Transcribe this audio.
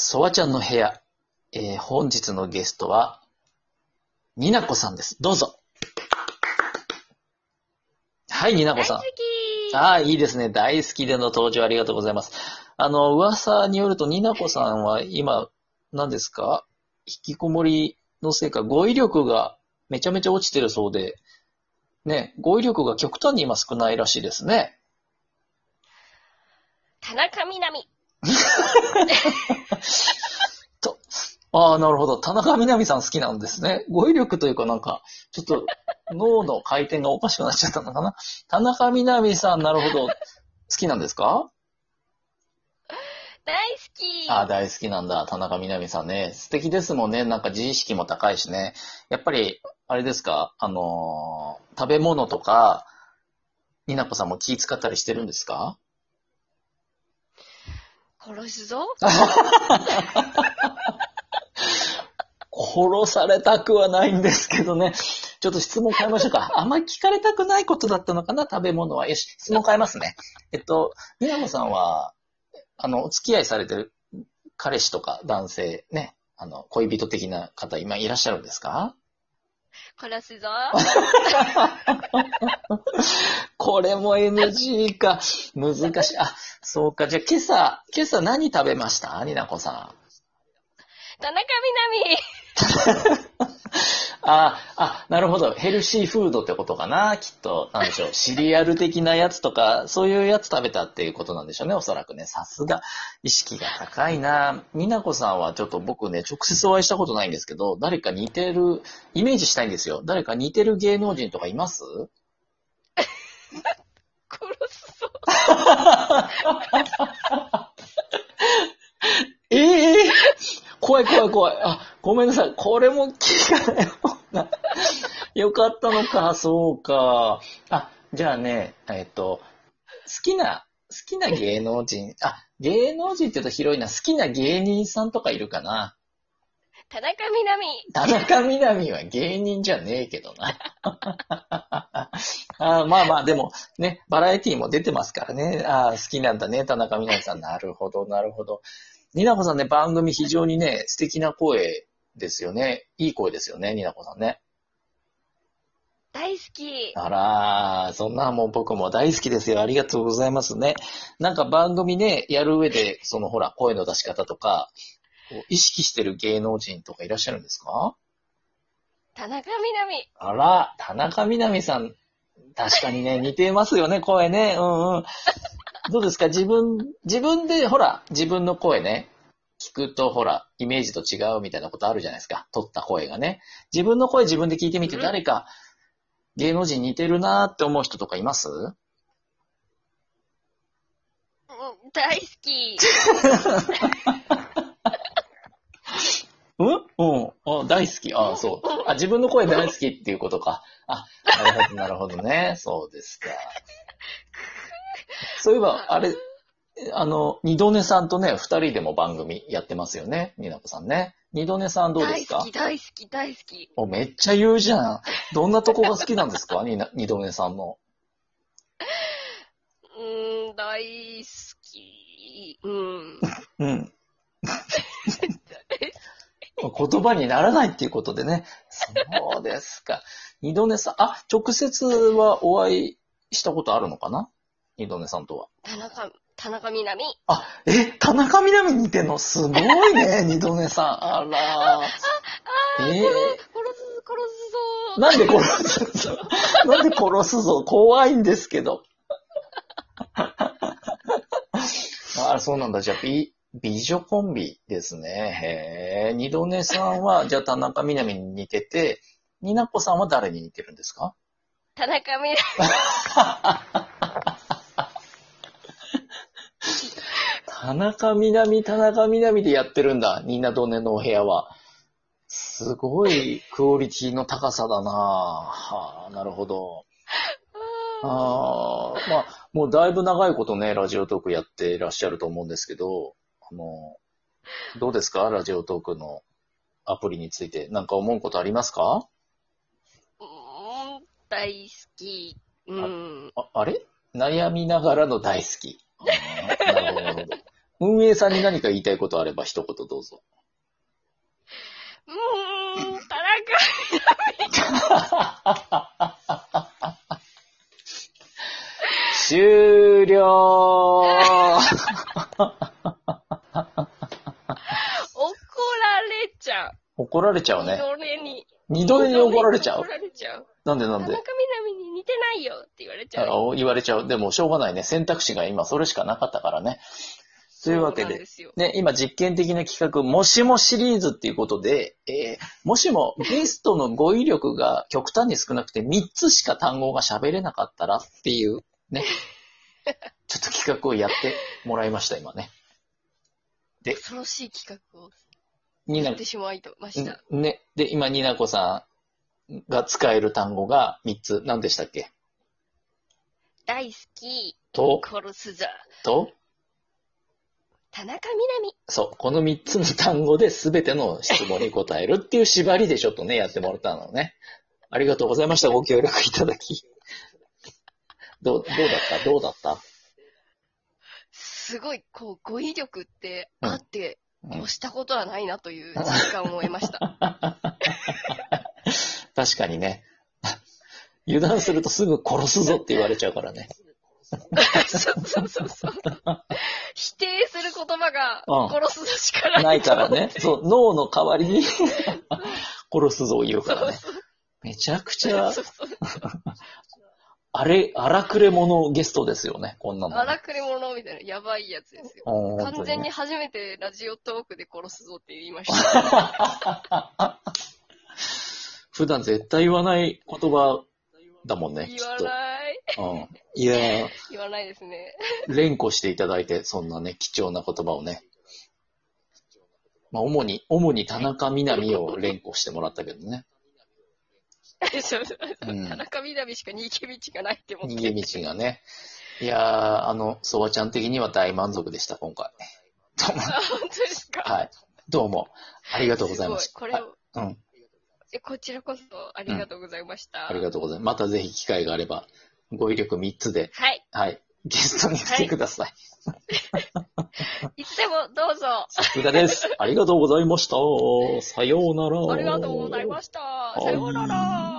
ソワちゃんの部屋、えー本日のゲストは、になこさんです。どうぞ。はい、になこさん大好。きああ、いいですね。大好きでの登場ありがとうございます。あの、噂によると、になこさんは今、何ですか？引きこもりのせいか、語彙力がめちゃめちゃ落ちてるそうで、ね、語彙力が極端に今少ないらしいですね。田中みなみ。と、ああ、なるほど。田中みな実さん好きなんですね。語彙力というかなんか、ちょっと脳の回転がおかしくなっちゃったのかな。田中みな実さん、なるほど。好きなんですか？大好き。ああ、大好きなんだ。田中みな実さんね。素敵ですもんね。なんか自意識も高いしね。やっぱり、あれですか？あのー食べ物とか、になこさんも気使ったりしてるんですか？殺すぞ。殺されたくはないんですけどね。ちょっと質問変えましょうか。あんまり聞かれたくないことだったのかな、食べ物は。よし、質問変えますね。えっと、宮野さんは、あの、お付き合いされてる彼氏とか男性、ね、あの、恋人的な方、今いらっしゃるんですか？殺すぞ。これも NG か。難しい。あ、そうか。じゃあ今朝、今朝何食べました？ニナコさん。田中みなみ。あ、あ、なるほど。ヘルシーフードってことかな、きっと。なんでしょう。シリアル的なやつとか、そういうやつ食べたっていうことなんでしょうね、おそらくね。さすが、意識が高いな。になこさんはちょっと僕ね、直接お会いしたことないんですけど、誰か似てる、イメージしたいんですよ。誰か似てる芸能人とかいます？殺すぞ。ええ怖い怖い怖い。あ、ごめんなさい。これも聞かない方がよかったのか、そうか。あ、じゃあね、えっと、好きな、好きな芸能人、あ、芸能人って言うと広いな。好きな芸人さんとかいるかな。田中みなみ。田中みな実は芸人じゃねえけどな。あまあまあ、でもね、バラエティも出てますからね。あ好きなんだね、田中みな実さん。なるほど、なるほど。になこさんね、番組非常にね、素敵な声ですよね。いい声ですよね、になこさんね。大好き。あらー、そんなもう僕も大好きですよ。ありがとうございますね。なんか番組ね、やる上で、そのほら、声の出し方とか、こう意識してる芸能人とかいらっしゃるんですか？田中みなみ。あら、田中みな実さん、確かにね、似てますよね、声ね。うんうん。どうですか？自分、自分で、ほら、自分の声ね、聞くと、ほら、イメージと違うみたいなことあるじゃないですか。撮った声がね。自分の声自分で聞いてみて、うん誰か、芸能人似てるなーって思う人とかいます？うん大好き。うんうん。あ大好き。あそう。あ、自分の声大好きっていうことか。あ、なるほど、なるほどね。そうですか。そういえば、あれ、あの、二度寝さんとね、二人でも番組やってますよね。になこさんね。二度寝さんどうですか？大好き、大好き、大好き。お、めっちゃ言うじゃん。どんなとこが好きなんですか？二度寝さんの。うーん、大好き。うん。うん。言葉にならないっていうことでね。そうですか。二度寝さん、あ、直接はお会いしたことあるのかな？二度寝さんとは。田中、田中みなみ。あ、え、田中みな実似てんの？すごいね、二度寝さん。あら。あー、えー殺す、殺すぞ。なんで殺すぞ。なんで殺すぞ。怖いんですけど。あそうなんだ。じゃあ、美、美女コンビですね。へえ。二度寝さんは、じゃあ田中みな実に似てて、になこさんは誰に似てるんですか？田中みな田中みな実、田中みな実でやってるんだ。ニナドネのお部屋は。すごいクオリティの高さだなはあ、なるほど。ああ、まあ、もうだいぶ長いことね、ラジオトークやっていらっしゃると思うんですけど、あの、どうですか？ラジオトークのアプリについて。なんか思うことありますか？うーん、大好き。うん。ああれ？悩みながらの大好き。なるほど。運営さんに何か言いたいことあれば一言どうぞ。うーん、田中終了。怒られちゃう。怒られちゃうね。二度寝に。二度目に怒られちゃう。怒られちゃう。なんでなんで？田中みな実に似てないよって言われちゃう。あ言われちゃう。でもしょうがないね。選択肢が今それしかなかったからね。というわけで。ね、今実験的な企画、もしもシリーズっていうことで、えーもしもゲストの語彙力が極端に少なくて3つしか単語が喋れなかったらっていう、ね、ちょっと企画をやってもらいました、今ね。恐ろしい企画をニナやってしまいました。んね、で、今、ニナコさんが使える単語が3つ。何でしたっけ？大好き、と、殺すぞ。と、田中みな実。そう、この3つの単語で全ての質問に答えるっていう縛りでちょっとね、やってもらったのね。ありがとうございました。ご協力いただき。どう、どうだった？どうだった？すごい、こう、語彙力ってうんあって、ううしたことはないなという実感を得ました。確かにね。油断するとすぐ殺すぞって言われちゃうからね。そうそうそうそう。否定する言葉がうん殺すぞしかない。ないからね。そう、脳の代わりに 殺すぞを言うからね。めちゃくちゃそうそうあれ、荒くれ者ゲストですよね、こんなのね。荒くれ者みたいな、やばいやつですよ。うん完全に。初めてラジオトークで殺すぞって言いました。普段絶対言わない言葉だもんね、き言わ。ない。うん。いやー、言わないですね。連呼していただいて、そんなね、貴重な言葉をね。まあ、主に、主に田中みな実を連呼してもらったけどね。そうそううん田中みな実しか逃げ道がないって思って。逃げ道がね。いやー、あの、ソワちゃん的には大満足でした、今回。どうも。あ、本当ですか？はい。どうも。ありがとうございました。すごいこれを、うん。えこちらこそありがとうございました。ありがとうございます。またぜひ機会があれば、語彙力3つで、はい。はい。ゲストに来てください。いつでもどうぞ。さすがです。ありがとうございました。さようなら。ありがとうございました。さようなら。